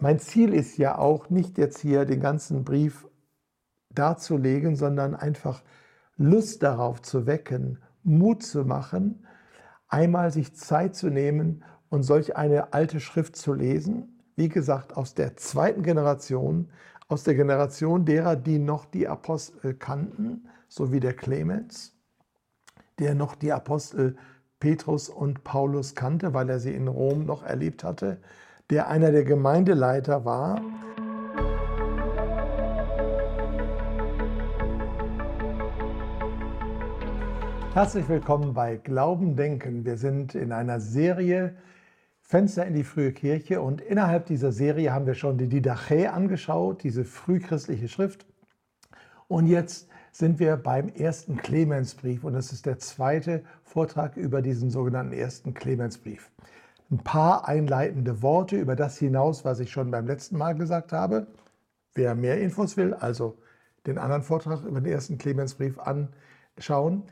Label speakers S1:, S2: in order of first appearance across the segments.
S1: Mein Ziel ist ja auch nicht jetzt hier den ganzen Brief darzulegen, sondern einfach Lust darauf zu wecken, Mut zu machen, einmal sich Zeit zu nehmen und solch eine alte Schrift zu lesen. Wie gesagt, aus der zweiten Generation, aus der Generation derer, die noch die Apostel kannten, so wie der Clemens, der noch die Apostel Petrus und Paulus kannte, weil er sie in Rom noch erlebt hatte, der einer der Gemeindeleiter war. Herzlich willkommen bei Glauben Denken. Wir sind in einer Serie Fenster in die frühe Kirche und innerhalb dieser Serie haben wir schon die Didache angeschaut, diese frühchristliche Schrift. Und jetzt sind wir beim ersten Clemensbrief und das ist der zweite Vortrag über diesen sogenannten ersten Clemensbrief. Ein paar einleitende Worte über das hinaus, was ich schon beim letzten Mal gesagt habe. Wer mehr Infos will, also den anderen Vortrag über den ersten Clemensbrief anschauen.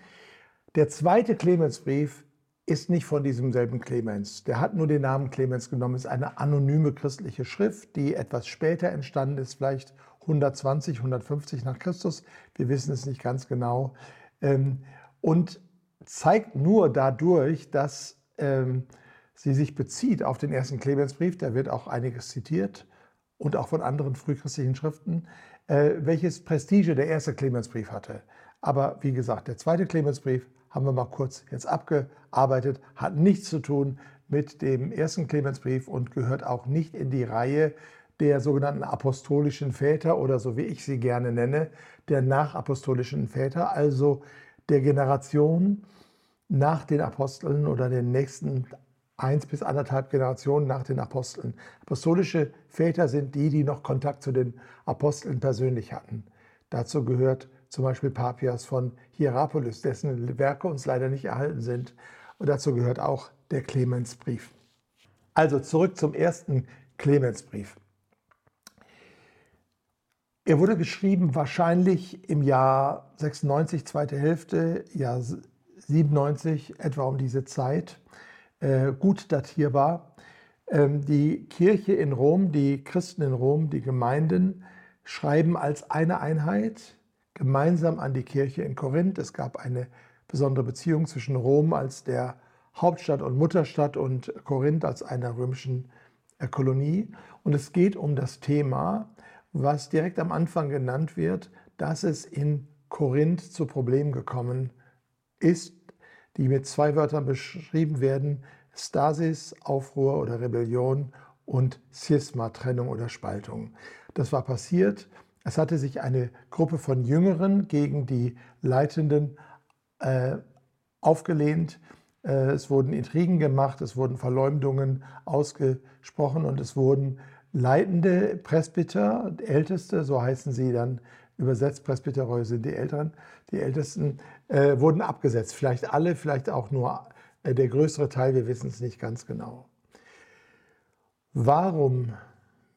S1: Der zweite Clemensbrief ist nicht von diesem selben Clemens. Der hat nur den Namen Clemens genommen, ist eine anonyme christliche Schrift, die etwas später entstanden ist, vielleicht 120, 150 nach Christus. Wir wissen es nicht ganz genau. Ähm, und zeigt nur dadurch, dass ähm, sie sich bezieht auf den ersten Clemensbrief. Da wird auch einiges zitiert und auch von anderen frühchristlichen Schriften, äh, welches Prestige der erste Clemensbrief hatte. Aber wie gesagt, der zweite Clemensbrief haben wir mal kurz jetzt abgearbeitet, hat nichts zu tun mit dem ersten Clemensbrief und gehört auch nicht in die Reihe der sogenannten apostolischen Väter oder so wie ich sie gerne nenne, der nachapostolischen Väter, also der Generation nach den Aposteln oder den nächsten eins bis anderthalb Generationen nach den Aposteln. Apostolische Väter sind die, die noch Kontakt zu den Aposteln persönlich hatten. Dazu gehört zum Beispiel Papias von Hierapolis, dessen Werke uns leider nicht erhalten sind. Und dazu gehört auch der Clemensbrief. Also zurück zum ersten Clemensbrief. Er wurde geschrieben wahrscheinlich im Jahr 96, zweite Hälfte, Jahr 97, etwa um diese Zeit, gut datierbar. Ähm, die Kirche in Rom, die Christen in Rom, die Gemeinden schreiben als eine Einheit gemeinsam an die Kirche in Korinth. Es gab eine besondere Beziehung zwischen Rom als der Hauptstadt und Mutterstadt und Korinth als einer römischen äh, Kolonie. Und es geht um das Thema, was direkt am Anfang genannt wird, dass es in Korinth zu Problemen gekommen ist, die mit zwei Wörtern beschrieben werden, Stasis, Aufruhr oder Rebellion und Schisma, Trennung oder Spaltung. Das war passiert. Es hatte sich eine Gruppe von Jüngeren gegen die Leitenden äh, aufgelehnt. Äh, es wurden Intrigen gemacht, es wurden Verleumdungen ausgesprochen und es wurden leitende Presbyter, Älteste, so heißen sie dann übersetzt, Presbyteroi sind die Älteren, die Ältesten, äh, wurden abgesetzt. Vielleicht alle, vielleicht auch nur äh, der größere Teil, wir wissen es nicht ganz genau. Warum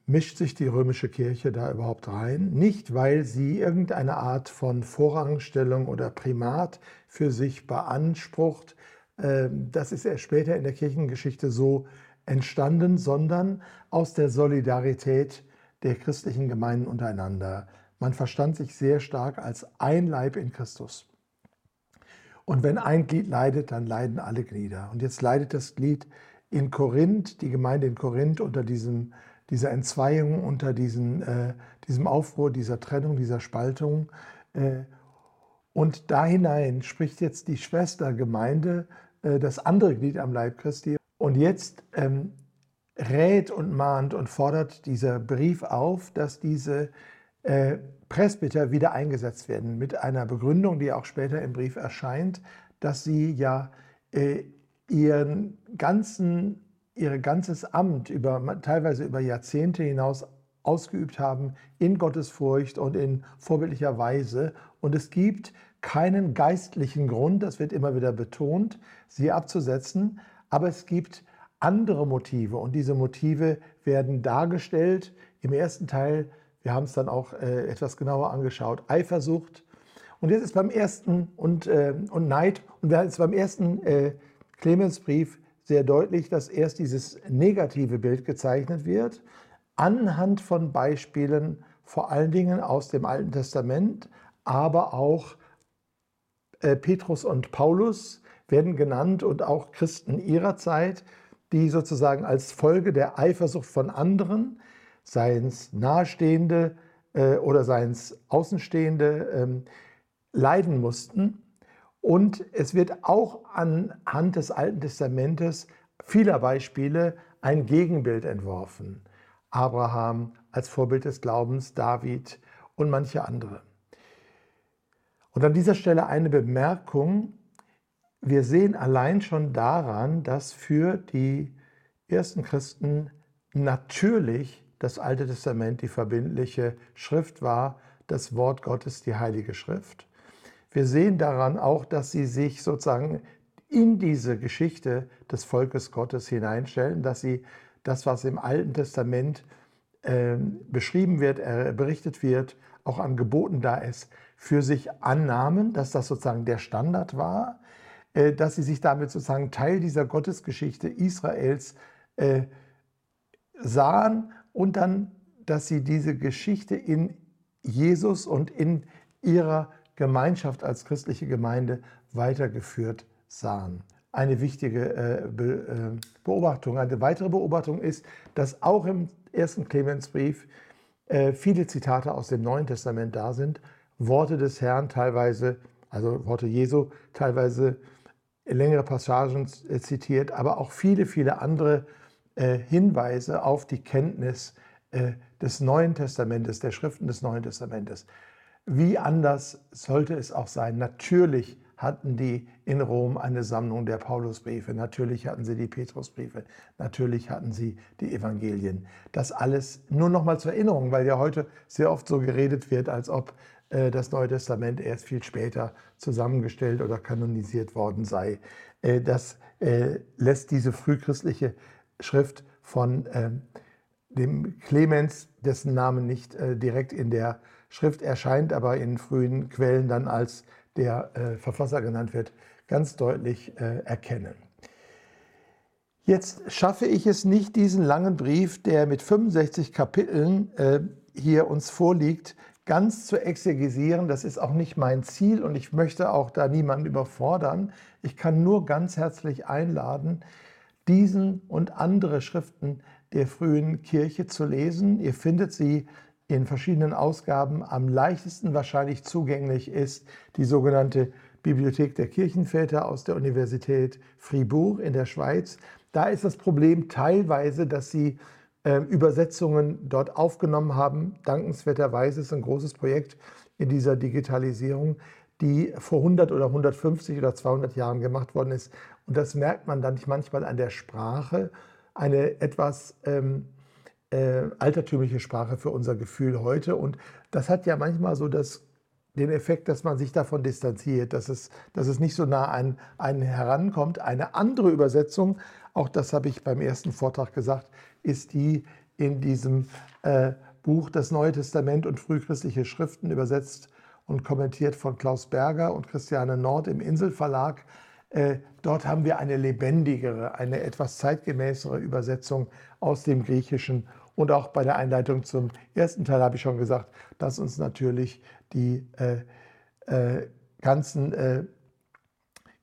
S1: mischt sich die römische Kirche da überhaupt rein? Nicht, weil sie irgendeine Art von Vorrangstellung oder Primat für sich beansprucht. Ähm, das ist erst später in der Kirchengeschichte so entstanden, sondern aus der Solidarität der christlichen Gemeinden untereinander. Man verstand sich sehr stark als ein Leib in Christus. Und wenn ein Glied leidet, dann leiden alle Glieder. Und jetzt leidet das Glied in Korinth, die Gemeinde in Korinth unter diesem, dieser Entzweiung, unter diesen, äh, diesem Aufruhr, dieser Trennung, dieser Spaltung. Äh, und da hinein spricht jetzt die Schwestergemeinde, äh, das andere Glied am Leib Christi, und jetzt ähm, rät und mahnt und fordert dieser Brief auf, dass diese äh, Presbyter wieder eingesetzt werden, mit einer Begründung, die auch später im Brief erscheint, dass sie ja äh, ihren ganzen, ihr ganzes Amt über, teilweise über Jahrzehnte hinaus ausgeübt haben in Gottesfurcht und in vorbildlicher Weise. Und es gibt keinen geistlichen Grund, das wird immer wieder betont, sie abzusetzen, aber es gibt andere Motive und diese Motive werden dargestellt im ersten Teil. Wir haben es dann auch äh, etwas genauer angeschaut. Eifersucht. Und jetzt ist beim ersten und, äh, und Neid. Und wir jetzt beim ersten äh, Clemensbrief sehr deutlich, dass erst dieses negative Bild gezeichnet wird. anhand von Beispielen, vor allen Dingen aus dem Alten Testament, aber auch äh, Petrus und Paulus werden genannt und auch Christen ihrer Zeit, die sozusagen als Folge der Eifersucht von anderen, seien es Nahestehende äh, oder seien es Außenstehende, ähm, leiden mussten. Und es wird auch anhand des Alten Testamentes vieler Beispiele ein Gegenbild entworfen. Abraham als Vorbild des Glaubens, David und manche andere. Und an dieser Stelle eine Bemerkung. Wir sehen allein schon daran, dass für die ersten Christen natürlich das Alte Testament die verbindliche Schrift war, das Wort Gottes die Heilige Schrift. Wir sehen daran auch, dass sie sich sozusagen in diese Geschichte des Volkes Gottes hineinstellen, dass sie das, was im Alten Testament äh, beschrieben wird, äh, berichtet wird, auch an Geboten da ist, für sich annahmen, dass das sozusagen der Standard war, äh, dass sie sich damit sozusagen Teil dieser Gottesgeschichte Israels äh, sahen und dann, dass sie diese Geschichte in Jesus und in ihrer Gemeinschaft als christliche Gemeinde weitergeführt sahen. Eine wichtige äh, Beobachtung. Eine weitere Beobachtung ist, dass auch im ersten Clemensbrief viele Zitate aus dem Neuen Testament da sind, Worte des Herrn teilweise, also Worte Jesu, teilweise längere Passagen zitiert, aber auch viele, viele andere äh, Hinweise auf die Kenntnis äh, des Neuen Testamentes, der Schriften des Neuen Testamentes. Wie anders sollte es auch sein? Natürlich hatten die in Rom eine Sammlung der Paulusbriefe, natürlich hatten sie die Petrusbriefe, natürlich hatten sie die Evangelien. Das alles nur noch mal zur Erinnerung, weil ja heute sehr oft so geredet wird, als ob äh, das Neue Testament erst viel später zusammengestellt oder kanonisiert worden sei. Äh, das äh, lässt diese frühchristliche Schrift von ähm, dem Clemens, dessen Name nicht direkt in der Schrift erscheint, aber in frühen Quellen dann als der Verfasser genannt wird, ganz deutlich erkennen. Jetzt schaffe ich es nicht, diesen langen Brief, der mit 65 Kapiteln hier uns vorliegt, ganz zu exegesieren. Das ist auch nicht mein Ziel und ich möchte auch da niemanden überfordern. Ich kann nur ganz herzlich einladen, diesen und andere Schriften der frühen Kirche zu lesen. Ihr findet sie in verschiedenen Ausgaben. Am leichtesten wahrscheinlich zugänglich ist die sogenannte Bibliothek der Kirchenväter aus der Universität Fribourg in der Schweiz. Da ist das Problem teilweise, dass sie ähm, Übersetzungen dort aufgenommen haben. Dankenswerterweise ist ein großes Projekt in dieser Digitalisierung, die vor 100 oder 150 oder 200 Jahren gemacht worden ist. Und das merkt man dann manchmal an der Sprache, eine etwas ähm, äh, altertümliche Sprache für unser Gefühl heute. Und das hat ja manchmal so das, den Effekt, dass man sich davon distanziert, dass es, dass es nicht so nah an einen herankommt. Eine andere Übersetzung, auch das habe ich beim ersten Vortrag gesagt, ist die in diesem äh, Buch Das Neue Testament und frühchristliche Schriften übersetzt und kommentiert von Klaus Berger und Christiane Nord im Inselverlag. Äh, dort haben wir eine lebendigere, eine etwas zeitgemäßere Übersetzung aus dem Griechischen. Und auch bei der Einleitung zum ersten Teil habe ich schon gesagt, dass uns natürlich die äh, äh, ganzen äh,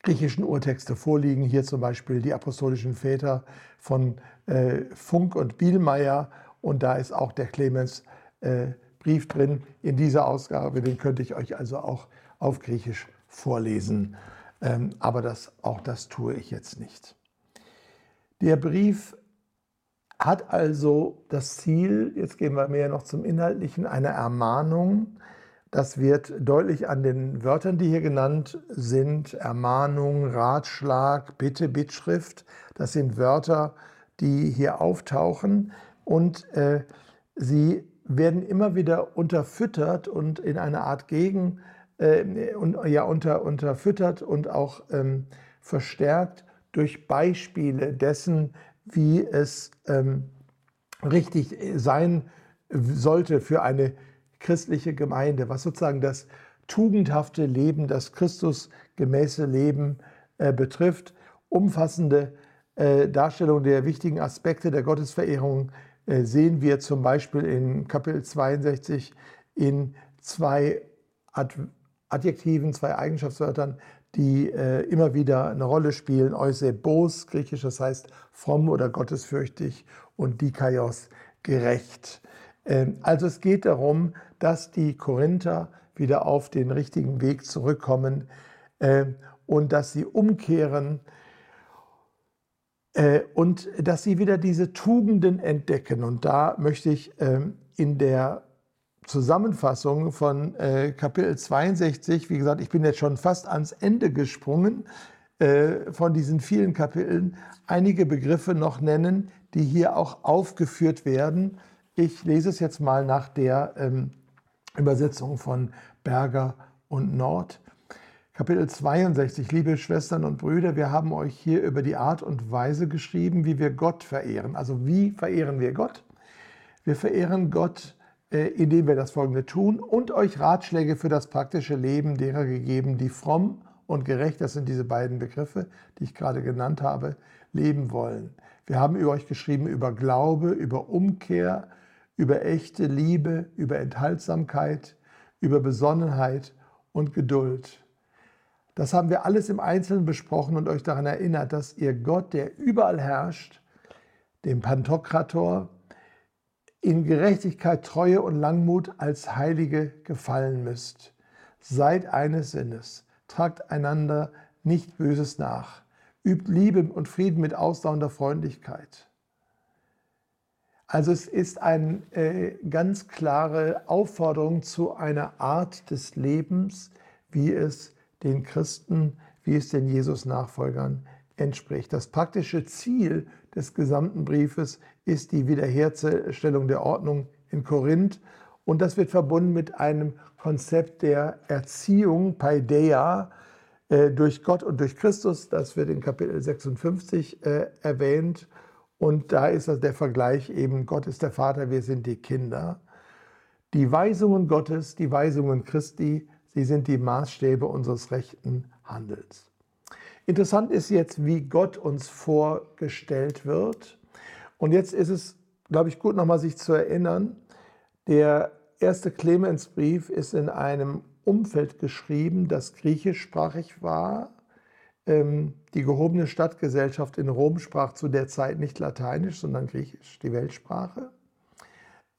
S1: griechischen Urtexte vorliegen. Hier zum Beispiel die apostolischen Väter von äh, Funk und Bielmeier. Und da ist auch der Clemens äh, Brief drin in dieser Ausgabe. Den könnte ich euch also auch auf Griechisch vorlesen. Ähm, aber das, auch das tue ich jetzt nicht. Der Brief hat also das Ziel, jetzt gehen wir mehr noch zum Inhaltlichen, eine Ermahnung, das wird deutlich an den Wörtern, die hier genannt sind. Ermahnung, Ratschlag, Bitte, Bittschrift. Das sind Wörter, die hier auftauchen und äh, sie werden immer wieder unterfüttert und in einer Art Gegen, äh, und, ja, unter, unterfüttert und auch ähm, verstärkt durch Beispiele dessen, wie es ähm, richtig sein sollte für eine christliche Gemeinde, was sozusagen das tugendhafte Leben, das Christusgemäße Leben äh, betrifft, umfassende äh, Darstellung der wichtigen Aspekte der Gottesverehrung äh, sehen wir zum Beispiel in Kapitel 62 in zwei Adjektiven, zwei Eigenschaftswörtern, die äh, immer wieder eine Rolle spielen. Eusebos, griechisch, das heißt fromm oder gottesfürchtig und Dikaios, gerecht. Ähm, also es geht darum, dass die Korinther wieder auf den richtigen Weg zurückkommen äh, und dass sie umkehren äh, und dass sie wieder diese Tugenden entdecken. Und da möchte ich ähm, in der Zusammenfassung von äh, Kapitel 62, wie gesagt, ich bin jetzt schon fast ans Ende gesprungen äh, von diesen vielen Kapiteln, einige Begriffe noch nennen, die hier auch aufgeführt werden. Ich lese es jetzt mal nach der ähm, Übersetzung von Berger und Nord. Kapitel 62, liebe Schwestern und Brüder, wir haben euch hier über die Art und Weise geschrieben, wie wir Gott verehren. Also wie verehren wir Gott? Wir verehren Gott, indem wir das Folgende tun und euch Ratschläge für das praktische Leben derer gegeben, die fromm und gerecht, das sind diese beiden Begriffe, die ich gerade genannt habe, leben wollen. Wir haben über euch geschrieben über Glaube, über Umkehr, über echte Liebe, über Enthaltsamkeit, über Besonnenheit und Geduld. Das haben wir alles im Einzelnen besprochen und euch daran erinnert, dass ihr Gott, der überall herrscht, dem Pantokrator, in Gerechtigkeit, Treue und Langmut als Heilige gefallen müsst. Seid eines Sinnes, tragt einander nicht Böses nach, übt Liebe und Frieden mit ausdauernder Freundlichkeit. Also es ist eine äh, ganz klare Aufforderung zu einer Art des Lebens, wie es den Christen, wie es den Jesus-Nachfolgern entspricht. Das praktische Ziel des gesamten Briefes ist die Wiederherstellung der Ordnung in Korinth und das wird verbunden mit einem Konzept der Erziehung, Paideia, äh, durch Gott und durch Christus. Das wird in Kapitel 56 äh, erwähnt. Und da ist das der Vergleich eben, Gott ist der Vater, wir sind die Kinder. Die Weisungen Gottes, die Weisungen Christi Sie sind die Maßstäbe unseres rechten Handels. Interessant ist jetzt, wie Gott uns vorgestellt wird. Und jetzt ist es, glaube ich, gut nochmal sich zu erinnern, der erste Clemensbrief ist in einem Umfeld geschrieben, das griechischsprachig war. Ähm, die gehobene Stadtgesellschaft in Rom sprach zu der Zeit nicht Lateinisch, sondern Griechisch, die Weltsprache.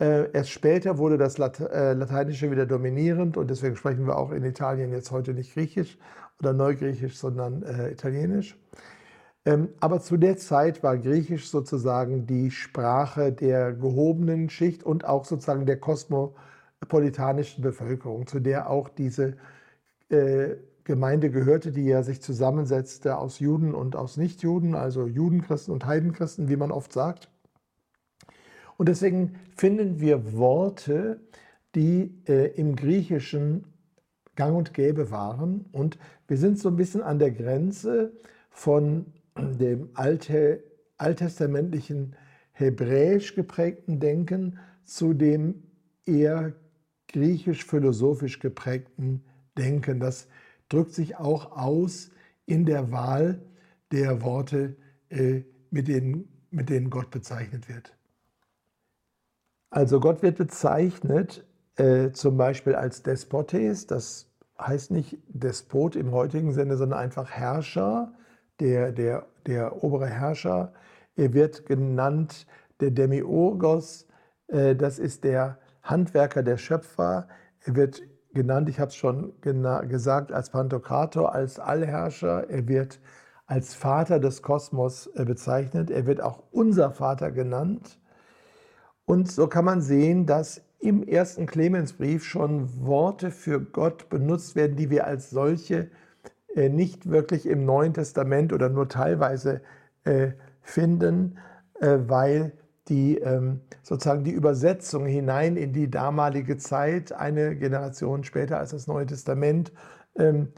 S1: Äh, erst später wurde das äh, Lateinische wieder dominierend und deswegen sprechen wir auch in Italien jetzt heute nicht Griechisch oder Neugriechisch, sondern äh, Italienisch. Ähm, aber zu der Zeit war Griechisch sozusagen die Sprache der gehobenen Schicht und auch sozusagen der kosmopolitanischen Bevölkerung, zu der auch diese Gemeinde gehörte, die ja sich zusammensetzte aus Juden und aus Nichtjuden, also Judenchristen und Heidenchristen, wie man oft sagt. Und deswegen finden wir Worte, die äh, im Griechischen gang und gäbe waren. Und wir sind so ein bisschen an der Grenze von dem alte, alttestamentlichen hebräisch geprägten Denken zu dem eher griechisch-philosophisch geprägten Denken. Das drückt sich auch aus in der Wahl der Worte, äh, mit, denen, mit denen Gott bezeichnet wird. Also Gott wird bezeichnet äh, zum Beispiel als Despotes, das heißt nicht Despot im heutigen Sinne, sondern einfach Herrscher, der, der, der obere Herrscher. Er wird genannt der Demiurgos, äh, das ist der Handwerker, der Schöpfer. Er wird genannt, ich habe es schon gesagt, als Pantokrator, als Allherrscher. Er wird als Vater des Kosmos äh, bezeichnet. Er wird auch unser Vater genannt. Und so kann man sehen, dass im ersten Clemensbrief schon Worte für Gott benutzt werden, die wir als solche äh, nicht wirklich im Neuen Testament oder nur teilweise äh, finden, äh, weil die ähm, sozusagen die Übersetzung hinein in die damalige Zeit, eine Generation später als das Neue Testament, ähm,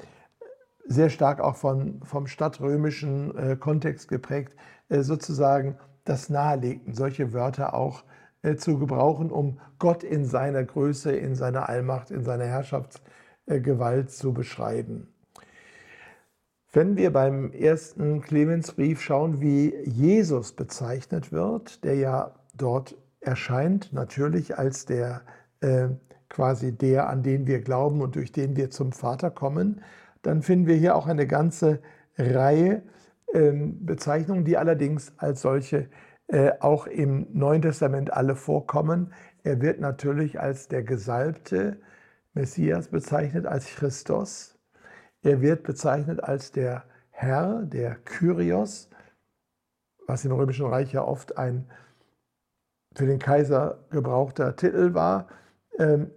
S1: sehr stark auch von, vom stadtrömischen Kontext geprägt, sozusagen das nahelegten, solche Wörter auch äh, zu gebrauchen, um Gott in seiner Größe, in seiner Allmacht, in seiner Herrschaftsgewalt zu beschreiben. Wenn wir beim ersten Clemensbrief schauen, wie Jesus bezeichnet wird, der ja dort erscheint natürlich als der äh, quasi der, an den wir glauben und durch den wir zum Vater kommen, dann finden wir hier auch eine ganze Reihe äh, Bezeichnungen, die allerdings als solche äh, auch im Neuen Testament alle vorkommen. Er wird natürlich als der gesalbte Messias bezeichnet, als Christus. Er wird bezeichnet als der Herr, der Kyrios, was im Römischen Reich ja oft ein für den Kaiser gebrauchter Titel war. Ähm,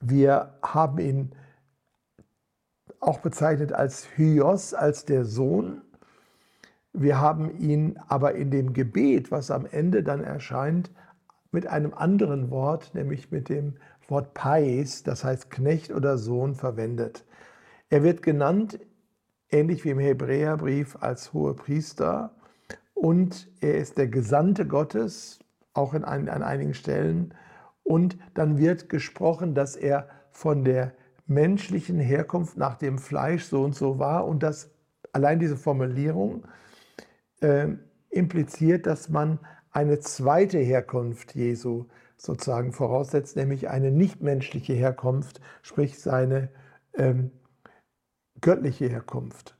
S1: wir haben ihn auch bezeichnet als Hyos, als der Sohn. Wir haben ihn aber in dem Gebet, was am Ende dann erscheint, mit einem anderen Wort, nämlich mit dem Wort Pais, das heißt Knecht oder Sohn, verwendet. Er wird genannt, ähnlich wie im Hebräerbrief, als hoher Priester und er ist der Gesandte Gottes, auch in ein, an einigen Stellen. Und dann wird gesprochen, dass er von der menschlichen Herkunft nach dem Fleisch so und so war und dass allein diese Formulierung äh, impliziert, dass man eine zweite Herkunft Jesu sozusagen voraussetzt, nämlich eine nichtmenschliche Herkunft, sprich seine ähm, göttliche Herkunft.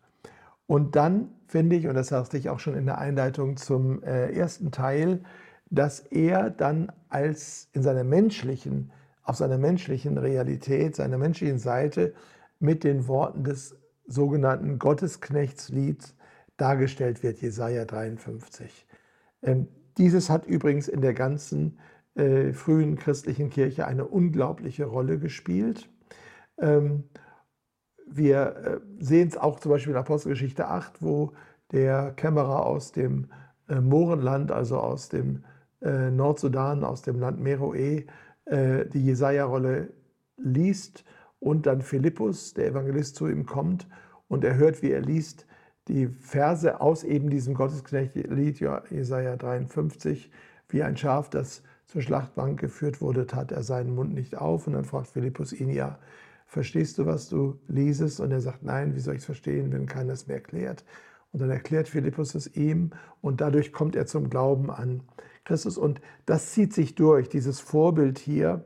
S1: Und dann finde ich, und das sagte ich auch schon in der Einleitung zum äh, ersten Teil, dass er dann als in seiner menschlichen, auf seiner menschlichen Realität, seiner menschlichen Seite mit den Worten des sogenannten Gottesknechtslieds dargestellt wird, Jesaja 53. Ähm, dieses hat übrigens in der ganzen äh, frühen christlichen Kirche eine unglaubliche Rolle gespielt. Ähm, wir äh, sehen es auch zum Beispiel in Apostelgeschichte 8, wo der Kämmerer aus dem äh, Mohrenland, also aus dem äh, Nordsudan, aus dem Land Meroe, äh, die Jesaja-Rolle liest und dann Philippus, der Evangelist, zu ihm kommt und er hört, wie er liest, die Verse aus eben diesem Gottesknecht-Lied, Jesaja 53, wie ein Schaf, das zur Schlachtbank geführt wurde, tat er seinen Mund nicht auf. Und dann fragt Philippus ihn ja, verstehst du, was du liesest? Und er sagt, nein, wie soll ich es verstehen, wenn keiner es mir erklärt? Und dann erklärt Philippus es ihm und dadurch kommt er zum Glauben an Christus. Und das zieht sich durch, dieses Vorbild hier,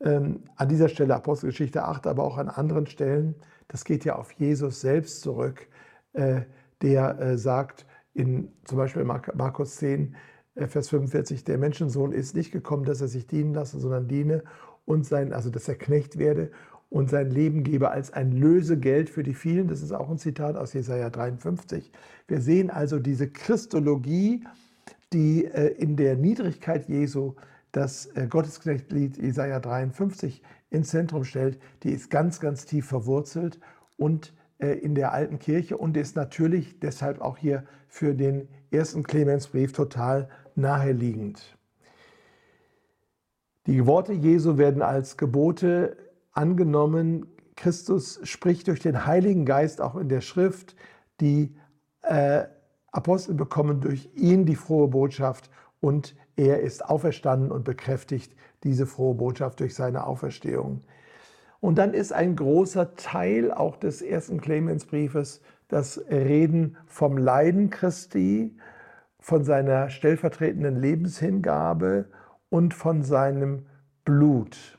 S1: ähm, an dieser Stelle Apostelgeschichte 8, aber auch an anderen Stellen, das geht ja auf Jesus selbst zurück. Äh, der äh, sagt in zum Beispiel Markus 10, äh, Vers 45, der Menschensohn ist nicht gekommen, dass er sich dienen lasse, sondern diene und sein, also dass er Knecht werde und sein Leben gebe als ein Lösegeld für die vielen. Das ist auch ein Zitat aus Jesaja 53. Wir sehen also diese Christologie, die äh, in der Niedrigkeit Jesu das Gottesknechtlied Jesaja 53 ins Zentrum stellt, die ist ganz, ganz tief verwurzelt und in der alten Kirche und ist natürlich deshalb auch hier für den ersten Clemensbrief total naheliegend. Die Worte Jesu werden als Gebote angenommen. Christus spricht durch den Heiligen Geist auch in der Schrift. Die äh, Apostel bekommen durch ihn die frohe Botschaft und er ist auferstanden und bekräftigt diese frohe Botschaft durch seine Auferstehung. Und dann ist ein großer Teil auch des ersten Clemensbriefes das Reden vom Leiden Christi, von seiner stellvertretenden Lebenshingabe und von seinem Blut.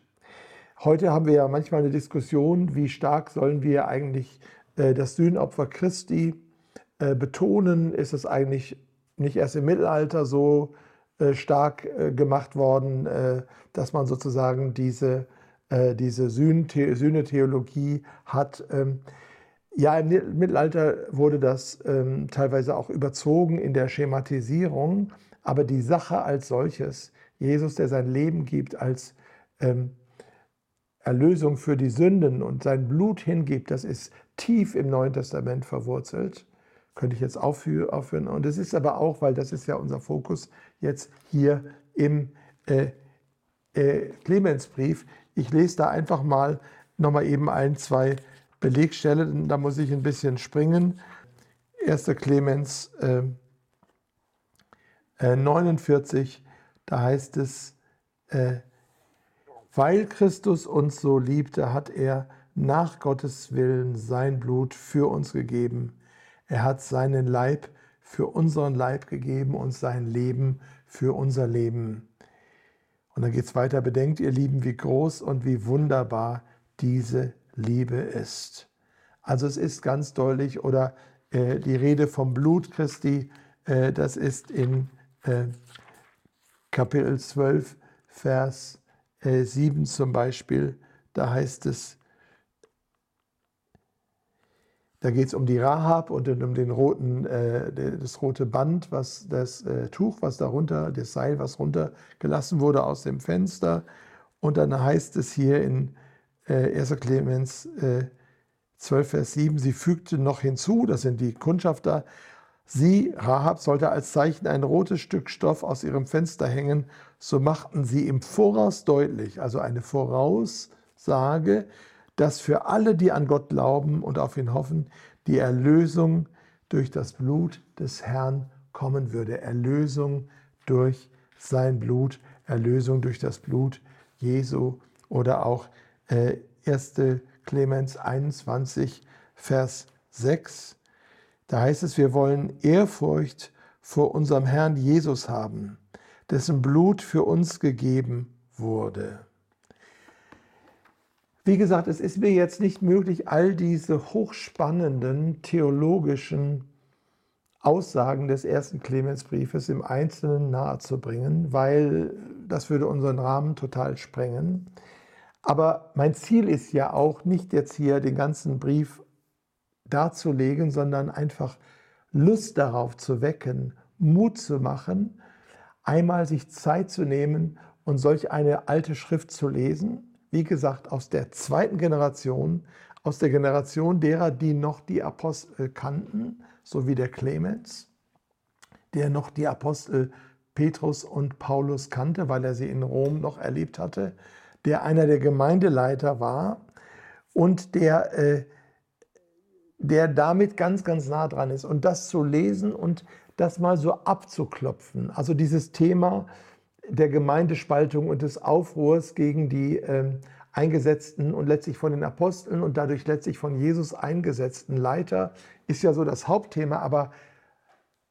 S1: Heute haben wir ja manchmal eine Diskussion, wie stark sollen wir eigentlich äh, das Sühnopfer Christi äh, betonen? Ist es eigentlich nicht erst im Mittelalter so äh, stark gemacht worden, dass man sozusagen diese äh, diese Sühnetheologie hat. Ähm, ja, im Mittelalter wurde das ähm, teilweise auch überzogen in der Schematisierung, aber die Sache als solches, Jesus, der sein Leben gibt als ähm, Erlösung für die Sünden und sein Blut hingibt, das ist tief im Neuen Testament verwurzelt. Könnte ich jetzt aufführen. Und es ist aber auch, weil das ist ja unser Fokus jetzt hier im äh, äh, Clemensbrief, ich lese da einfach mal nochmal eben ein, zwei Belegstellen, da muss ich ein bisschen springen. 1. Clemens äh, äh, 49, da heißt es, äh, weil Christus uns so liebte, hat er nach Gottes Willen sein Blut für uns gegeben. Er hat seinen Leib für unseren Leib gegeben und sein Leben für unser Leben. Und dann geht es weiter, bedenkt ihr Lieben, wie groß und wie wunderbar diese Liebe ist. Also es ist ganz deutlich, oder äh, die Rede vom Blut Christi, äh, das ist in äh, Kapitel 12, Vers 7 äh, zum Beispiel, da heißt es, da geht es um die Rahab und um den roten, äh, das rote Band, was das äh, Tuch, was darunter, das Seil, was runtergelassen wurde aus dem Fenster. Und dann heißt es hier in äh, 1. Clemens äh, 12, Vers 7, sie fügte noch hinzu, das sind die Kundschafter, sie, Rahab, sollte als Zeichen ein rotes Stück Stoff aus ihrem Fenster hängen. So machten sie im Voraus deutlich, also eine Voraussage, dass für alle, die an Gott glauben und auf ihn hoffen, die Erlösung durch das Blut des Herrn kommen würde. Erlösung durch sein Blut, Erlösung durch das Blut Jesu oder auch äh, 1. Clemens 21, Vers 6. Da heißt es, wir wollen Ehrfurcht vor unserem Herrn Jesus haben, dessen Blut für uns gegeben wurde. Wie gesagt, es ist mir jetzt nicht möglich, all diese hochspannenden theologischen Aussagen des ersten Clemensbriefes im Einzelnen nahezubringen, weil das würde unseren Rahmen total sprengen. Aber mein Ziel ist ja auch nicht jetzt hier den ganzen Brief darzulegen, sondern einfach Lust darauf zu wecken, Mut zu machen, einmal sich Zeit zu nehmen und solch eine alte Schrift zu lesen wie gesagt, aus der zweiten Generation, aus der Generation derer, die noch die Apostel kannten, so wie der Clemens, der noch die Apostel Petrus und Paulus kannte, weil er sie in Rom noch erlebt hatte, der einer der Gemeindeleiter war und der, äh, der damit ganz, ganz nah dran ist. Und das zu lesen und das mal so abzuklopfen, also dieses Thema, der Gemeindespaltung und des Aufruhrs gegen die äh, eingesetzten und letztlich von den Aposteln und dadurch letztlich von Jesus eingesetzten Leiter ist ja so das Hauptthema. Aber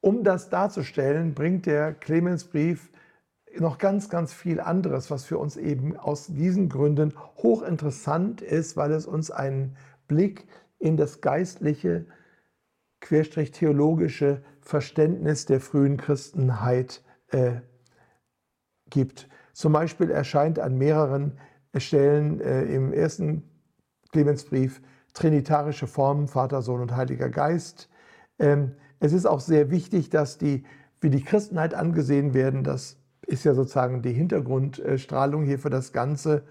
S1: um das darzustellen, bringt der Clemensbrief noch ganz, ganz viel anderes, was für uns eben aus diesen Gründen hochinteressant ist, weil es uns einen Blick in das geistliche, querstrich theologische Verständnis der frühen Christenheit äh, gibt. Zum Beispiel erscheint an mehreren Stellen äh, im ersten Clemensbrief trinitarische Formen, Vater, Sohn und Heiliger Geist. Ähm, es ist auch sehr wichtig, dass die, wie die Christenheit angesehen werden, das ist ja sozusagen die Hintergrundstrahlung hier für das Ganze.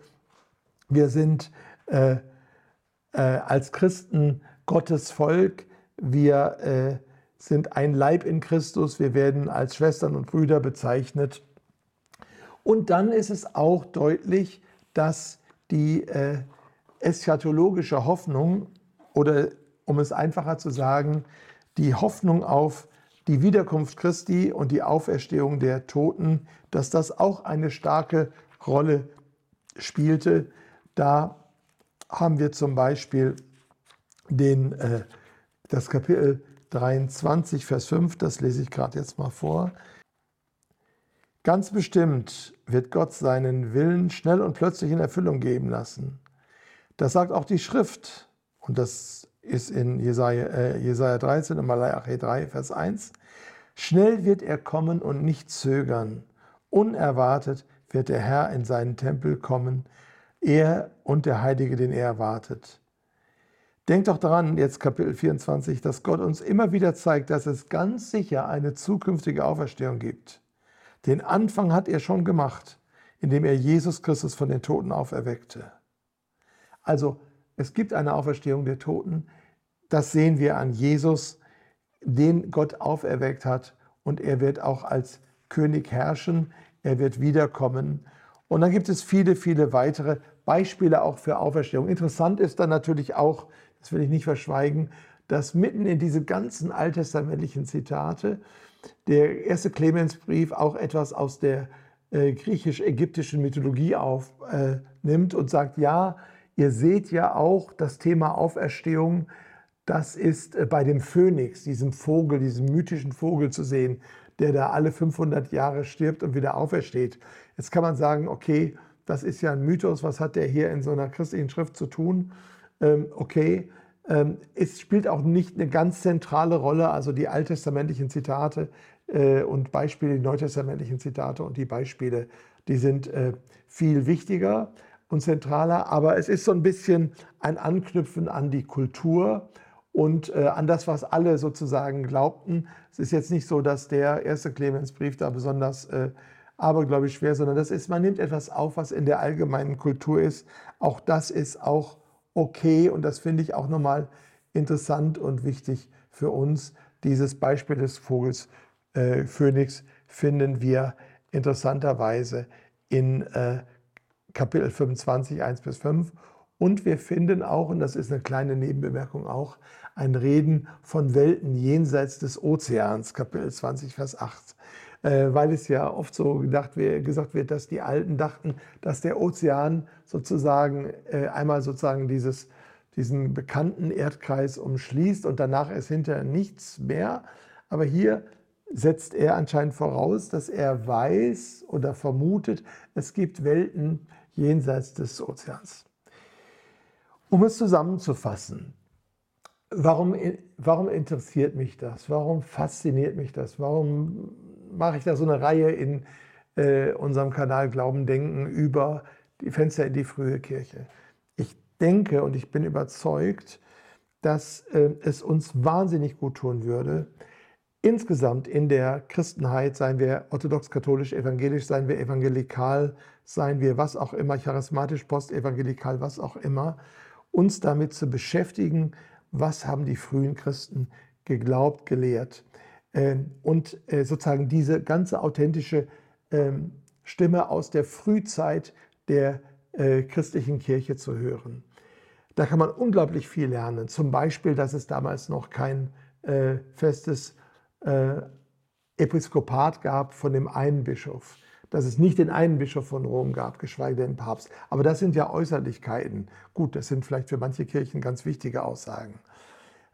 S1: Wir sind äh, äh, als Christen Gottes Volk, wir äh, sind ein Leib in Christus, wir werden als Schwestern und Brüder bezeichnet und dann ist es auch deutlich, dass die äh, eschatologische Hoffnung oder um es einfacher zu sagen, die Hoffnung auf die Wiederkunft Christi und die Auferstehung der Toten, dass das auch eine starke Rolle spielte. Da haben wir zum Beispiel den, äh, das Kapitel 23, Vers 5, das lese ich gerade jetzt mal vor. Ganz bestimmt wird Gott seinen Willen schnell und plötzlich in Erfüllung geben lassen. Das sagt auch die Schrift. Und das ist in Jesaja, äh, Jesaja 13 und Malachi 3, Vers 1. Schnell wird er kommen und nicht zögern. Unerwartet wird der Herr in seinen Tempel kommen, er und der Heilige, den er erwartet. Denkt doch daran, jetzt Kapitel 24, dass Gott uns immer wieder zeigt, dass es ganz sicher eine zukünftige Auferstehung gibt. Den Anfang hat er schon gemacht, indem er Jesus Christus von den Toten auferweckte. Also es gibt eine Auferstehung der Toten. Das sehen wir an Jesus, den Gott auferweckt hat. Und er wird auch als König herrschen. Er wird wiederkommen. Und dann gibt es viele, viele weitere Beispiele auch für Auferstehung. Interessant ist dann natürlich auch, das will ich nicht verschweigen, dass mitten in diese ganzen alttestamentlichen Zitate der erste Clemensbrief auch etwas aus der äh, griechisch-ägyptischen Mythologie aufnimmt äh, und sagt, ja, ihr seht ja auch das Thema Auferstehung, das ist äh, bei dem Phönix, diesem Vogel, diesem mythischen Vogel zu sehen, der da alle 500 Jahre stirbt und wieder aufersteht. Jetzt kann man sagen, okay, das ist ja ein Mythos, was hat der hier in so einer christlichen Schrift zu tun? Ähm, okay, es spielt auch nicht eine ganz zentrale Rolle, also die alttestamentlichen Zitate äh, und Beispiele, die neutestamentlichen Zitate und die Beispiele, die sind äh, viel wichtiger und zentraler, aber es ist so ein bisschen ein Anknüpfen an die Kultur und äh, an das, was alle sozusagen glaubten. Es ist jetzt nicht so, dass der erste Clemensbrief da besonders abergläubisch wäre, sondern das ist, man nimmt etwas auf, was in der allgemeinen Kultur ist. Auch das ist auch okay und das finde ich auch nochmal interessant und wichtig für uns. Dieses Beispiel des Vogels äh, Phönix finden wir interessanterweise in äh, Kapitel 25, 1 bis 5. Und wir finden auch, und das ist eine kleine Nebenbemerkung auch, ein Reden von Welten jenseits des Ozeans, Kapitel 20, Vers 8. Äh, weil es ja oft so gedacht, gesagt wird, dass die Alten dachten, dass der Ozean sozusagen äh, einmal sozusagen dieses, diesen bekannten Erdkreis umschließt und danach ist hinterher nichts mehr. Aber hier setzt er anscheinend voraus, dass er weiß oder vermutet, es gibt Welten jenseits des Ozeans. Um es zusammenzufassen, warum, warum interessiert mich das? Warum fasziniert mich das? Warum mache ich da so eine Reihe in äh, unserem Kanal Glauben Denken über die Fenster in die frühe Kirche? Ich denke und ich bin überzeugt, dass äh, es uns wahnsinnig gut tun würde, insgesamt in der Christenheit, seien wir orthodox-katholisch, evangelisch, seien wir evangelikal, seien wir was auch immer, charismatisch, postevangelikal, was auch immer, uns damit zu beschäftigen, was haben die frühen Christen geglaubt, gelehrt. Ähm, und äh, sozusagen diese ganze authentische ähm, Stimme aus der Frühzeit der äh, christlichen Kirche zu hören. Da kann man unglaublich viel lernen. Zum Beispiel, dass es damals noch kein äh, festes Episkopat gab von dem einen Bischof dass es nicht den einen Bischof von Rom gab, geschweige denn den Papst. Aber das sind ja Äußerlichkeiten. Gut, das sind vielleicht für manche Kirchen ganz wichtige Aussagen.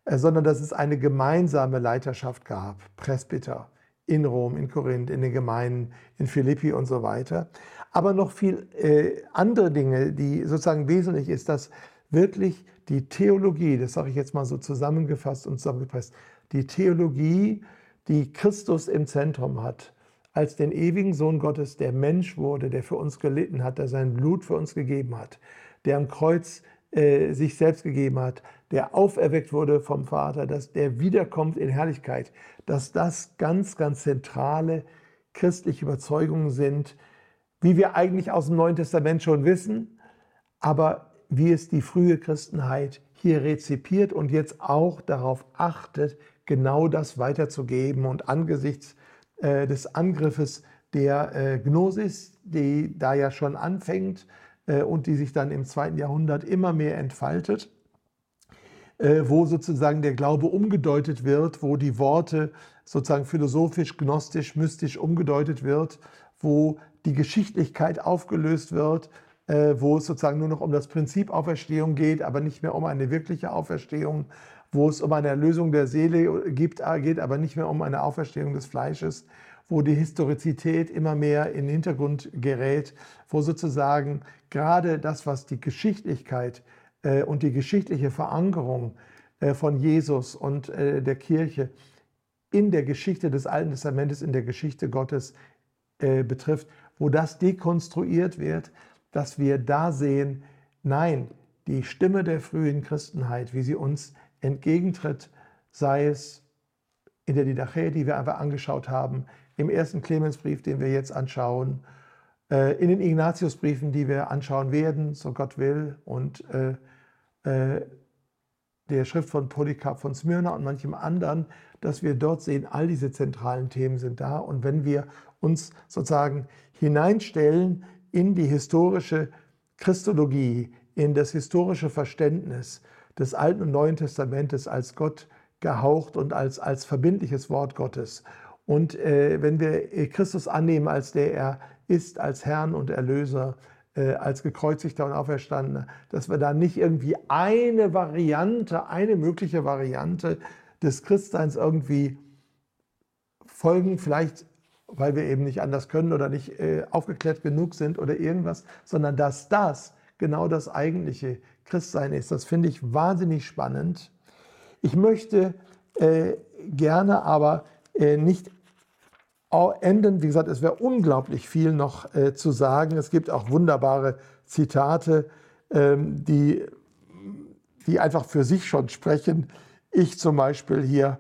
S1: Äh, sondern dass es eine gemeinsame Leiterschaft gab, Presbyter in Rom, in Korinth, in den Gemeinden, in Philippi und so weiter. Aber noch viel äh, andere Dinge, die sozusagen wesentlich ist, dass wirklich die Theologie, das sage ich jetzt mal so zusammengefasst und zusammengepresst, die Theologie, die Christus im Zentrum hat, als den ewigen Sohn Gottes, der Mensch wurde, der für uns gelitten hat, der sein Blut für uns gegeben hat, der am Kreuz äh, sich selbst gegeben hat, der auferweckt wurde vom Vater, dass der wiederkommt in Herrlichkeit, dass das ganz, ganz zentrale christliche Überzeugungen sind, wie wir eigentlich aus dem Neuen Testament schon wissen, aber wie es die frühe Christenheit hier rezipiert und jetzt auch darauf achtet, genau das weiterzugeben und angesichts äh, des Angriffes der äh, Gnosis, die da ja schon anfängt äh, und die sich dann im zweiten Jahrhundert immer mehr entfaltet, wo sozusagen der Glaube umgedeutet wird, wo die Worte sozusagen philosophisch, gnostisch, mystisch umgedeutet wird, wo die Geschichtlichkeit aufgelöst wird, äh, wo es sozusagen nur noch um das Prinzip Auferstehung geht, aber nicht mehr um eine wirkliche Auferstehung, wo es um eine Erlösung der Seele äh, geht, aber nicht mehr um eine Auferstehung des Fleisches, wo die Historizität immer mehr in den Hintergrund gerät, wo sozusagen gerade das, was die Geschichtlichkeit äh, und die geschichtliche Verankerung äh, von Jesus und der Kirche in der Geschichte des Alten Testamentes, in der Geschichte Gottes betrifft, wo das dekonstruiert wird, dass wir da sehen, nein, die Stimme der frühen Christenheit, wie sie uns entgegentritt, sei es in der Didache, die wir einfach angeschaut haben, im ersten Clemensbrief, den wir jetzt anschauen, äh, in den Ignatiusbriefen, die wir anschauen werden, so Gott will, und äh, der Schrift von Polycarp von Smyrna und manchem anderen, dass wir dort sehen, all diese zentralen Themen sind da. Und wenn wir uns sozusagen hineinstellen in die historische Christologie, in das historische Verständnis, des Alten und Neuen Testamentes als Gott gehaucht und als, als verbindliches Wort Gottes. Und äh, wenn wir Christus annehmen, als der er ist, als Herrn und Erlöser, als gekreuzigter und auferstandener, dass wir da nicht irgendwie eine Variante, eine mögliche Variante des Christseins irgendwie folgen, vielleicht weil wir eben nicht anders können oder nicht äh, aufgeklärt genug sind oder irgendwas, sondern dass das genau das eigentliche Christsein ist. Das finde ich wahnsinnig spannend. Ich möchte äh, gerne aber äh, nicht enden. Wie gesagt, es wäre unglaublich viel noch äh, zu sagen. Es gibt auch wunderbare Zitate, ähm, die, die einfach für sich schon sprechen. Ich zum Beispiel hier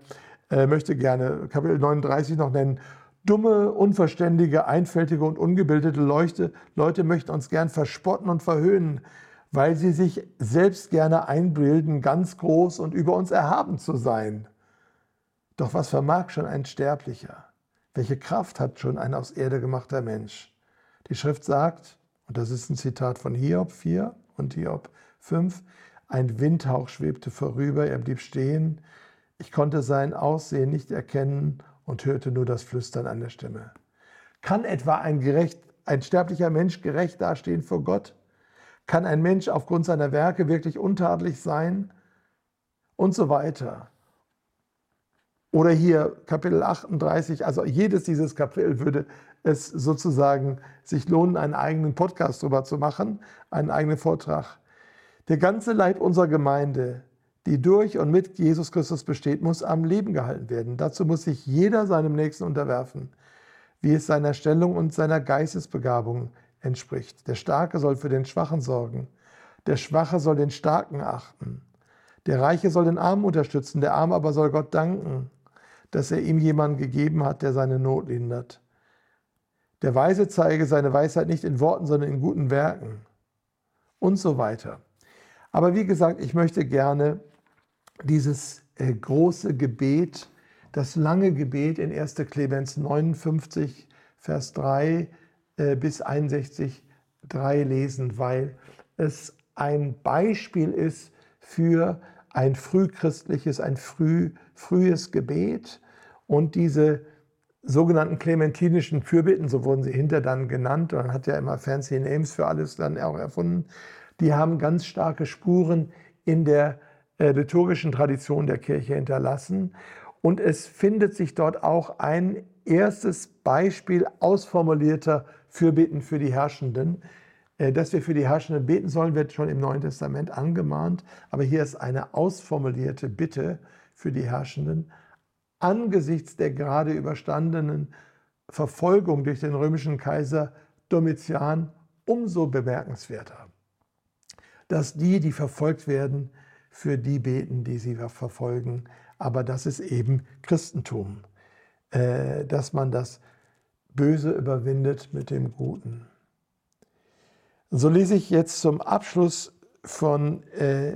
S1: äh, möchte gerne Kapitel 39 noch nennen. Dumme, unverständige, einfältige und ungebildete Leute, Leute möchten uns gern verspotten und verhöhnen, weil sie sich selbst gerne einbilden, ganz groß und über uns erhaben zu sein. Doch was vermag schon ein Sterblicher? Welche Kraft hat schon ein aus Erde gemachter Mensch? Die Schrift sagt, und das ist ein Zitat von Hiob 4 und Hiob 5, ein Windhauch schwebte vorüber, er blieb stehen, ich konnte sein Aussehen nicht erkennen und hörte nur das Flüstern an der Stimme. Kann etwa ein, gerecht, ein sterblicher Mensch gerecht dastehen vor Gott? Kann ein Mensch aufgrund seiner Werke wirklich untadelig sein? Und so weiter. Oder hier Kapitel 38, also jedes dieses Kapitel würde es sozusagen sich lohnen, einen eigenen Podcast darüber zu machen, einen eigenen Vortrag. Der ganze Leib unserer Gemeinde, die durch und mit Jesus Christus besteht, muss am Leben gehalten werden. Dazu muss sich jeder seinem Nächsten unterwerfen, wie es seiner Stellung und seiner Geistesbegabung entspricht. Der Starke soll für den Schwachen sorgen. Der Schwache soll den Starken achten. Der Reiche soll den Armen unterstützen, der Arme aber soll Gott danken dass er ihm jemanden gegeben hat, der seine Not lindert. Der Weise zeige seine Weisheit nicht in Worten, sondern in guten Werken und so weiter. Aber wie gesagt, ich möchte gerne dieses äh, große Gebet, das lange Gebet in 1. Clemens 59, Vers 3 äh, bis 61, 3 lesen, weil es ein Beispiel ist für ein frühchristliches, ein früh, frühes Gebet, und diese sogenannten klementinischen Fürbitten, so wurden sie hinter dann genannt, man hat ja immer fancy Names für alles dann auch erfunden, die haben ganz starke Spuren in der äh, liturgischen Tradition der Kirche hinterlassen. Und es findet sich dort auch ein erstes Beispiel ausformulierter Fürbitten für die Herrschenden. Äh, dass wir für die Herrschenden beten sollen, wird schon im Neuen Testament angemahnt. Aber hier ist eine ausformulierte Bitte für die Herrschenden angesichts der gerade überstandenen Verfolgung durch den römischen Kaiser Domitian umso bemerkenswerter, dass die, die verfolgt werden, für die beten, die sie verfolgen. Aber das ist eben Christentum, äh, dass man das Böse überwindet mit dem Guten. So lese ich jetzt zum Abschluss von äh,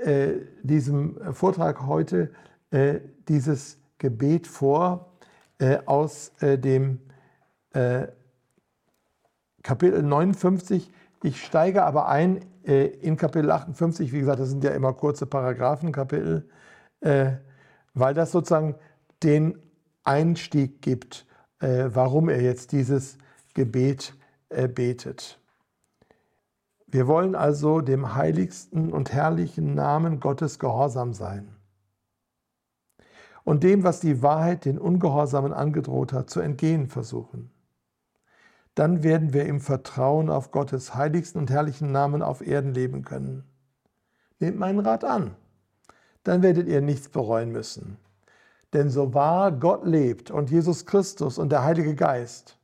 S1: äh, diesem Vortrag heute äh, dieses Gebet vor äh, aus äh, dem äh, Kapitel 59. Ich steige aber ein äh, in Kapitel 58. Wie gesagt, das sind ja immer kurze Paragraphenkapitel, weil das sozusagen den Einstieg gibt, warum er jetzt dieses Gebet betet. Wir wollen also dem heiligsten und herrlichen Namen Gottes gehorsam sein und dem, was die Wahrheit den Ungehorsamen angedroht hat, zu entgehen versuchen. Dann werden wir im Vertrauen auf Gottes heiligsten und herrlichen Namen auf Erden leben können. Nehmt meinen Rat an, dann werdet ihr nichts bereuen müssen. Denn so wahr Gott lebt und Jesus Christus und der Heilige Geist,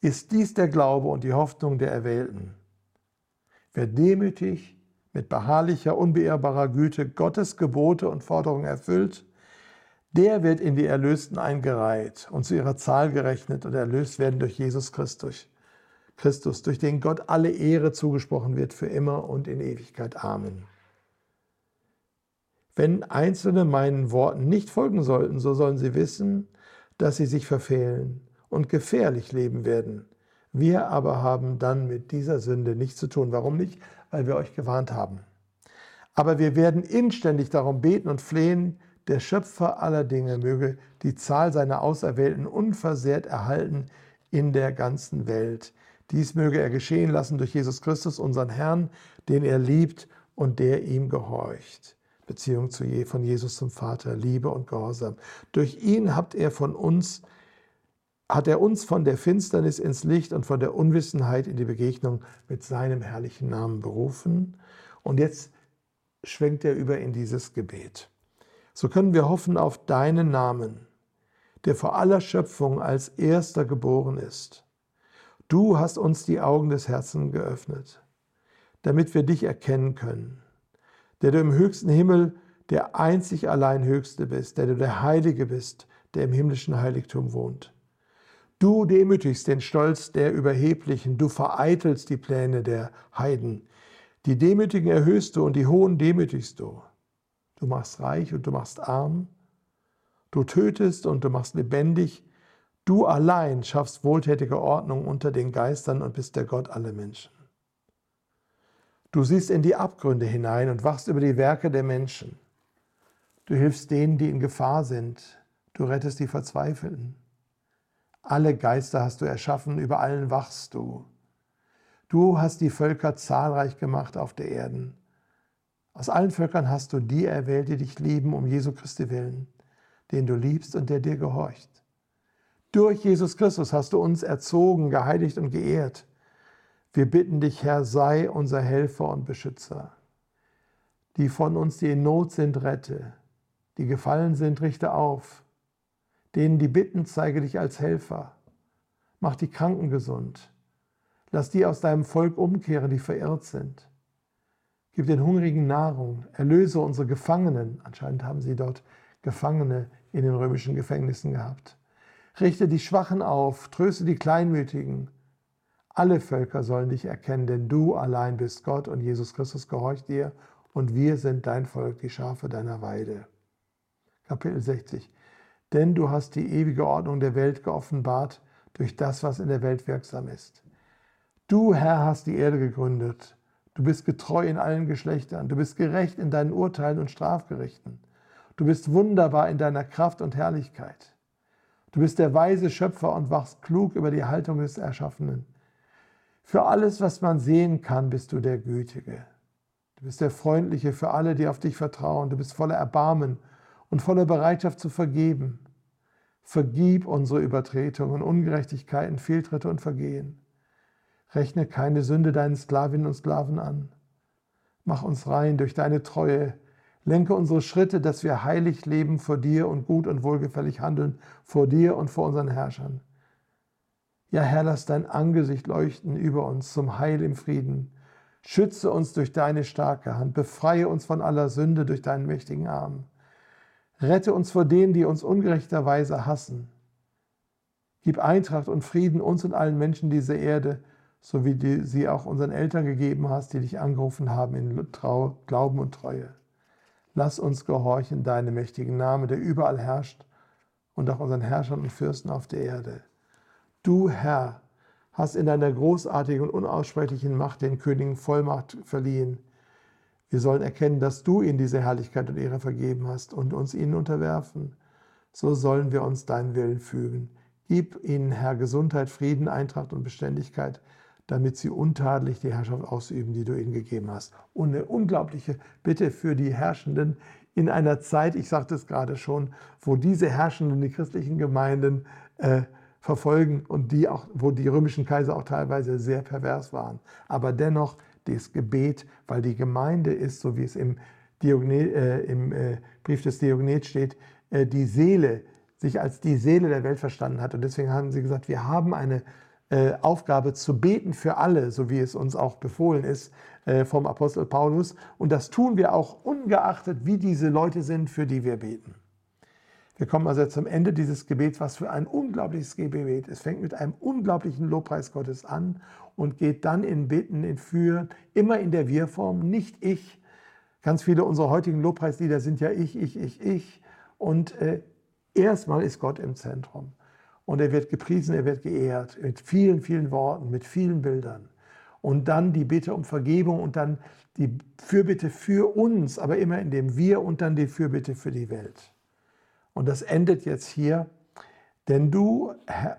S1: ist dies der Glaube und die Hoffnung der Erwählten. Wer demütig, mit beharrlicher, unbeirrbarer Güte Gottes Gebote und Forderungen erfüllt, der wird in die Erlösten eingereiht und zu ihrer Zahl gerechnet und erlöst werden durch Jesus Christus. Christus, durch den Gott alle Ehre zugesprochen wird für immer und in Ewigkeit. Amen. Wenn Einzelne meinen Worten nicht folgen sollten, so sollen sie wissen, dass sie sich verfehlen und gefährlich leben werden. Wir aber haben dann mit dieser Sünde nichts zu tun. Warum nicht? Weil wir euch gewarnt haben. Aber wir werden inständig darum beten und flehen, der Schöpfer aller Dinge möge die Zahl seiner Auserwählten unversehrt erhalten in der ganzen Welt. Dies möge er geschehen lassen durch Jesus Christus, unseren Herrn, den er liebt und der ihm gehorcht. Beziehung zu je, von Jesus zum Vater, Liebe und Gehorsam. Durch ihn habt er von uns, hat er uns von der Finsternis ins Licht und von der Unwissenheit in die Begegnung mit seinem herrlichen Namen berufen. Und jetzt schwenkt er über in dieses Gebet. So können wir hoffen auf deinen Namen, der vor aller Schöpfung als erster geboren ist. Du hast uns die Augen des Herzens geöffnet, damit wir dich erkennen können der du im höchsten Himmel der einzig allein Höchste bist, der du der Heilige bist, der im himmlischen Heiligtum wohnt. Du demütigst den Stolz der Überheblichen, du vereitelst die Pläne der Heiden. Die Demütigen erhöhst du und die Hohen demütigst du. Du machst reich und du machst arm. Du tötest und du machst lebendig. Du allein schaffst wohltätige Ordnung unter den Geistern und bist der Gott aller Menschen. Du siehst in die Abgründe hinein und wachst über die Werke der Menschen. Du hilfst denen, die in Gefahr sind. Du rettest die Verzweifelten. Alle Geister hast du erschaffen, über allen wachst du. Du hast die Völker zahlreich gemacht auf der Erden. Aus allen Völkern hast du die erwählt, die dich lieben, um Jesu Christi willen, den du liebst und der dir gehorcht. Durch Jesus Christus hast du uns erzogen, geheiligt und geehrt. Wir bitten dich, Herr, sei unser Helfer und Beschützer. Die von uns, die in Not sind, rette. Die gefallen sind, richte auf. Denen, die bitten, zeige dich als Helfer. Mach die Kranken gesund. Lass die aus deinem Volk umkehren, die verirrt sind. Gib den Hungrigen Nahrung. Erlöse unsere Gefangenen. Anscheinend haben sie dort Gefangene in den römischen Gefängnissen gehabt. Richte die Schwachen auf. Tröste die Kleinmütigen. Alle Völker sollen dich erkennen, denn du allein bist Gott und Jesus Christus gehorcht dir und wir sind dein Volk, die Schafe deiner Weide. Kapitel 60. Denn du hast die ewige Ordnung der Welt geoffenbart durch das, was in der Welt wirksam ist. Du, Herr, hast die Erde gegründet. Du bist getreu in allen Geschlechtern. Du bist gerecht in deinen Urteilen und Strafgerichten. Du bist wunderbar in deiner Kraft und Herrlichkeit. Du bist der weise Schöpfer und wachst klug über die Haltung des Erschaffenen. Für alles, was man sehen kann, bist du der Gütige. Du bist der Freundliche für alle, die auf dich vertrauen. Du bist voller Erbarmen und voller Bereitschaft zu vergeben. Vergib unsere Übertretungen, Ungerechtigkeiten, Fehltritte und Vergehen. Rechne keine Sünde deinen Sklavinnen und Sklaven an. Mach uns rein durch deine Treue. Lenke unsere Schritte, dass wir heilig leben vor dir und gut und wohlgefällig handeln vor dir und vor unseren Herrschern. Ja, Herr, lass dein Angesicht leuchten über uns zum Heil im Frieden. Schütze uns durch deine starke Hand, befreie uns von aller Sünde durch deinen mächtigen Arm. Rette uns vor denen, die uns ungerechterweise hassen. Gib Eintracht und Frieden uns und allen Menschen dieser Erde, so wie du sie auch unseren Eltern gegeben hast, die dich angerufen haben in Trau, Glauben und Treue. Lass uns gehorchen deinem mächtigen Namen, der überall herrscht, und auch unseren Herrschern und Fürsten auf der Erde. Du, Herr, hast in deiner großartigen und unaussprechlichen Macht den Königen Vollmacht verliehen. Wir sollen erkennen, dass du ihnen diese Herrlichkeit und Ehre vergeben hast und uns ihnen unterwerfen. So sollen wir uns deinen Willen fügen. Gib ihnen, Herr, Gesundheit, Frieden, Eintracht und Beständigkeit, damit sie untadelig die Herrschaft ausüben, die du ihnen gegeben hast. Und eine unglaubliche Bitte für die Herrschenden in einer Zeit, ich sagte es gerade schon, wo diese Herrschenden, die christlichen Gemeinden, äh, verfolgen und die auch, wo die römischen Kaiser auch teilweise sehr pervers waren. Aber dennoch das Gebet, weil die Gemeinde ist, so wie es im, Diognet, äh, im äh, Brief des Diognet steht, äh, die Seele, sich als die Seele der Welt verstanden hat. Und deswegen haben sie gesagt, wir haben eine äh, Aufgabe zu beten für alle, so wie es uns auch befohlen ist äh, vom Apostel Paulus. Und das tun wir auch ungeachtet, wie diese Leute sind, für die wir beten. Wir kommen also zum Ende dieses Gebets, was für ein unglaubliches Gebet. Es fängt mit einem unglaublichen Lobpreis Gottes an und geht dann in Bitten, in Führen, immer in der Wir-Form, nicht ich. Ganz viele unserer heutigen Lobpreislieder sind ja ich, ich, ich, ich. Und äh, erstmal ist Gott im Zentrum. Und er wird gepriesen, er wird geehrt, mit vielen, vielen Worten, mit vielen Bildern. Und dann die Bitte um Vergebung und dann die Fürbitte für uns, aber immer in dem Wir und dann die Fürbitte für die Welt. Und das endet jetzt hier. Denn du,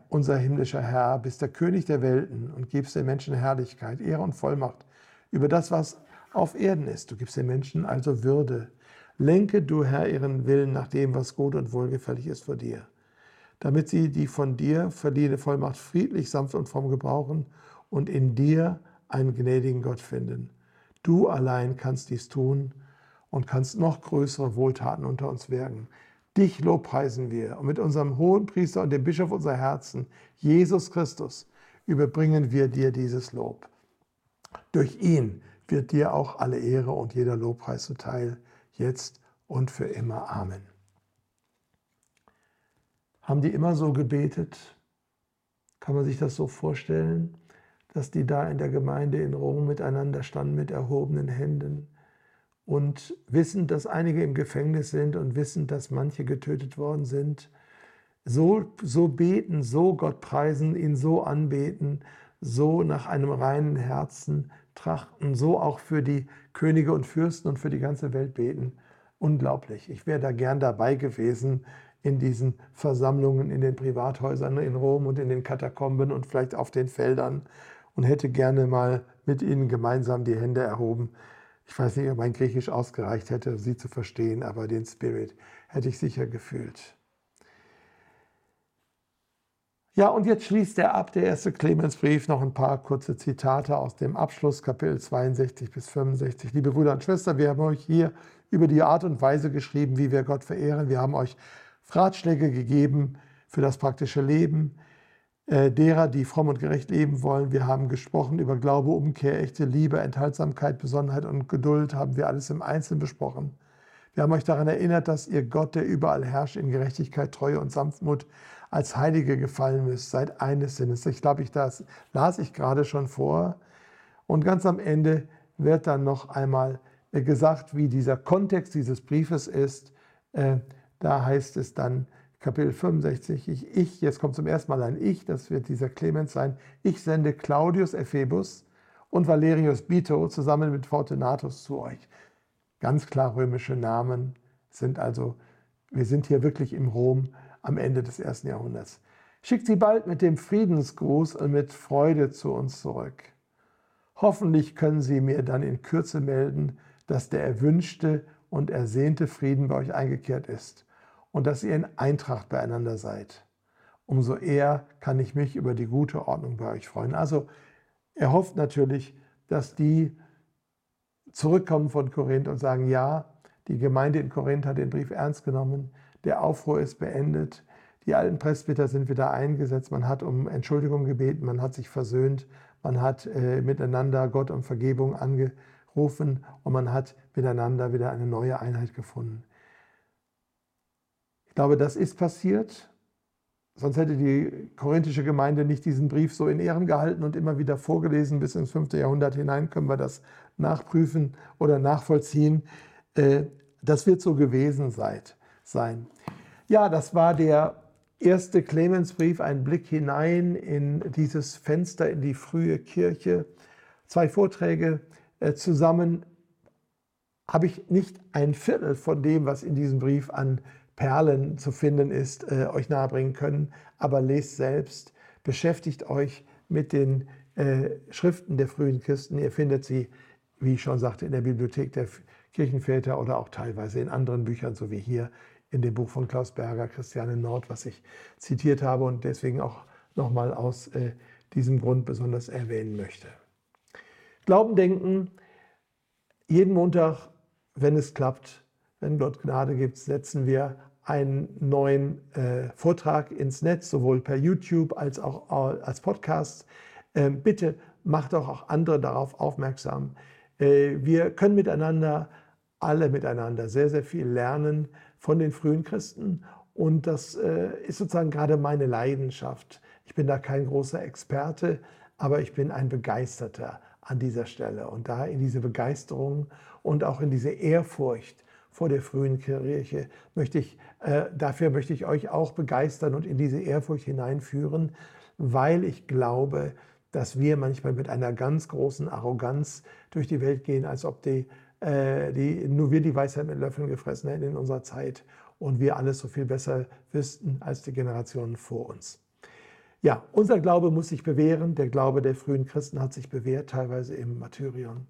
S1: unser himmlischer Herr, bist der König der Welten und gibst den Menschen Herrlichkeit, Ehre und Vollmacht über das, was auf Erden ist. Du gibst den Menschen also Würde. Lenke du, Herr, ihren Willen nach dem, was gut und wohlgefällig ist vor dir, damit sie die von dir verliehene Vollmacht friedlich, sanft und fromm gebrauchen und in dir einen gnädigen Gott finden. Du allein kannst dies tun und kannst noch größere Wohltaten unter uns wirken. Dich lobpreisen wir und mit unserem hohen Priester und dem Bischof unserer Herzen, Jesus Christus, überbringen wir dir dieses Lob. Durch ihn wird dir auch alle Ehre und jeder Lobpreis zuteil, jetzt und für immer. Amen. Haben die immer so gebetet? Kann man sich das so vorstellen, dass die da in der Gemeinde in Rom miteinander standen mit erhobenen Händen und wissen, dass einige im Gefängnis sind und wissen, dass manche getötet worden sind? So, so beten, so Gott preisen, ihn so anbeten, so nach einem reinen Herzen trachten, so auch für die Könige und Fürsten und für die ganze Welt beten. Unglaublich. Ich wäre da gern dabei gewesen in diesen Versammlungen in den Privathäusern in Rom und in den Katakomben und vielleicht auf den Feldern und hätte gerne mal mit ihnen gemeinsam die Hände erhoben. Ich weiß nicht, ob mein Griechisch ausgereicht hätte, sie zu verstehen, aber den Spirit hätte ich sicher gefühlt. Ja, und jetzt schließt er ab, der erste Clemensbrief, noch ein paar kurze Zitate aus dem Abschluss, Kapitel 62 bis 65. Liebe Brüder und Schwestern, wir haben euch hier über die Art und Weise geschrieben, wie wir Gott verehren. Wir haben euch Ratschläge gegeben für das praktische Leben äh, derer, die fromm und gerecht leben wollen. Wir haben gesprochen über Glaube, Umkehr, echte Liebe, Enthaltsamkeit, Besonnenheit und Geduld, haben wir alles im Einzelnen besprochen. Wir haben euch daran erinnert, dass ihr Gott, der überall herrscht, in Gerechtigkeit, Treue und Sanftmut, als Heilige gefallen müsst, seid eines Sinnes. Ich glaube, ich das las ich gerade schon vor. Und ganz am Ende wird dann noch einmal äh, gesagt, wie dieser Kontext dieses Briefes ist. Äh, da heißt es dann, Kapitel 65, ich, ich, jetzt kommt zum ersten Mal ein Ich, das wird dieser Clemens sein. Ich sende Claudius Ephebus und Valerius Bito zusammen mit Fortunatus zu euch. Ganz klar römische Namen sind also, wir sind hier wirklich im Rom am Ende des ersten Jahrhunderts. Schickt sie bald mit dem Friedensgruß und mit Freude zu uns zurück. Hoffentlich können Sie mir dann in Kürze melden, dass der erwünschte und ersehnte Frieden bei euch eingekehrt ist und dass ihr in Eintracht beieinander seid. Umso eher kann ich mich über die gute Ordnung bei euch freuen. Also er hofft natürlich, dass die zurückkommen von Korinth und sagen, ja, die Gemeinde in Korinth hat den Brief ernst genommen, der Aufruhr ist beendet. Die alten Presbyter sind wieder eingesetzt. Man hat um Entschuldigung gebeten, man hat sich versöhnt, man hat äh, miteinander Gott um Vergebung angerufen und man hat miteinander wieder eine neue Einheit gefunden. Ich glaube, das ist passiert. Sonst hätte die korinthische Gemeinde nicht diesen Brief so in Ehren gehalten und immer wieder vorgelesen. Bis ins 5. Jahrhundert hinein können wir das nachprüfen oder nachvollziehen. Äh, das wird so gewesen sein. Ja, das war der erste Clemensbrief, ein Blick hinein in dieses Fenster in die frühe Kirche. Zwei Vorträge zusammen habe ich nicht ein Viertel von dem, was in diesem Brief an Perlen zu finden ist, äh, euch nahebringen können. Aber lest selbst, beschäftigt euch mit den äh, Schriften der frühen Christen. Ihr findet sie, wie ich schon sagte, in der Bibliothek der Kirchenväter oder auch teilweise in anderen Büchern, so wie hier in dem Buch von Klaus Berger, Christiane Nord, was ich zitiert habe und deswegen auch nochmal aus äh, diesem Grund besonders erwähnen möchte. Glauben, denken, jeden Montag, wenn es klappt, wenn Gott Gnade gibt, setzen wir einen neuen äh, Vortrag ins Netz, sowohl per YouTube als auch äh, als Podcast. Äh, bitte macht auch, auch andere darauf aufmerksam. Äh, wir können miteinander, alle miteinander sehr, sehr viel lernen von den frühen Christen. Und das äh, ist sozusagen gerade meine Leidenschaft. Ich bin da kein großer Experte, aber ich bin ein Begeisterter an dieser Stelle. Und da in diese Begeisterung und auch in diese Ehrfurcht vor der frühen Kirche möchte ich, äh, dafür möchte ich euch auch begeistern und in diese Ehrfurcht hineinführen, weil ich glaube, dass wir manchmal mit einer ganz großen Arroganz durch die Welt gehen, als ob die äh, die, nur wir die Weisheit mit Löffeln gefressen hätten in unserer Zeit und wir alles so viel besser wüssten als die Generationen vor uns. Ja, unser Glaube muss sich bewähren. Der Glaube der frühen Christen hat sich bewährt, teilweise im Martyrion.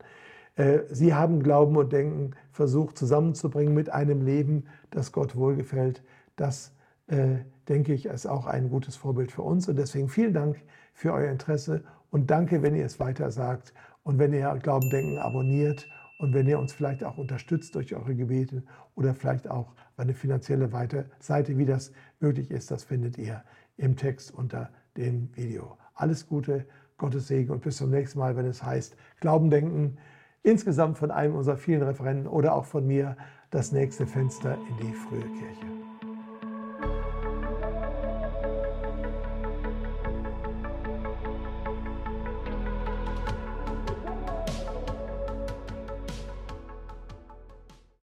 S1: Äh, Sie haben Glauben und Denken versucht zusammenzubringen mit einem Leben, das Gott wohlgefällt. Das, äh, denke ich, ist auch ein gutes Vorbild für uns. Und deswegen vielen Dank für euer Interesse und danke, wenn ihr es weiter sagt und wenn ihr Glauben, Denken abonniert und wenn ihr uns vielleicht auch unterstützt durch eure Gebete oder vielleicht auch eine finanzielle Seite, wie das möglich ist, das findet ihr im Text unter dem Video. Alles Gute, Gottes Segen und bis zum nächsten Mal, wenn es heißt Glauben, Denken, insgesamt von einem unserer vielen Referenten oder auch von mir das nächste Fenster in die frühe Kirche.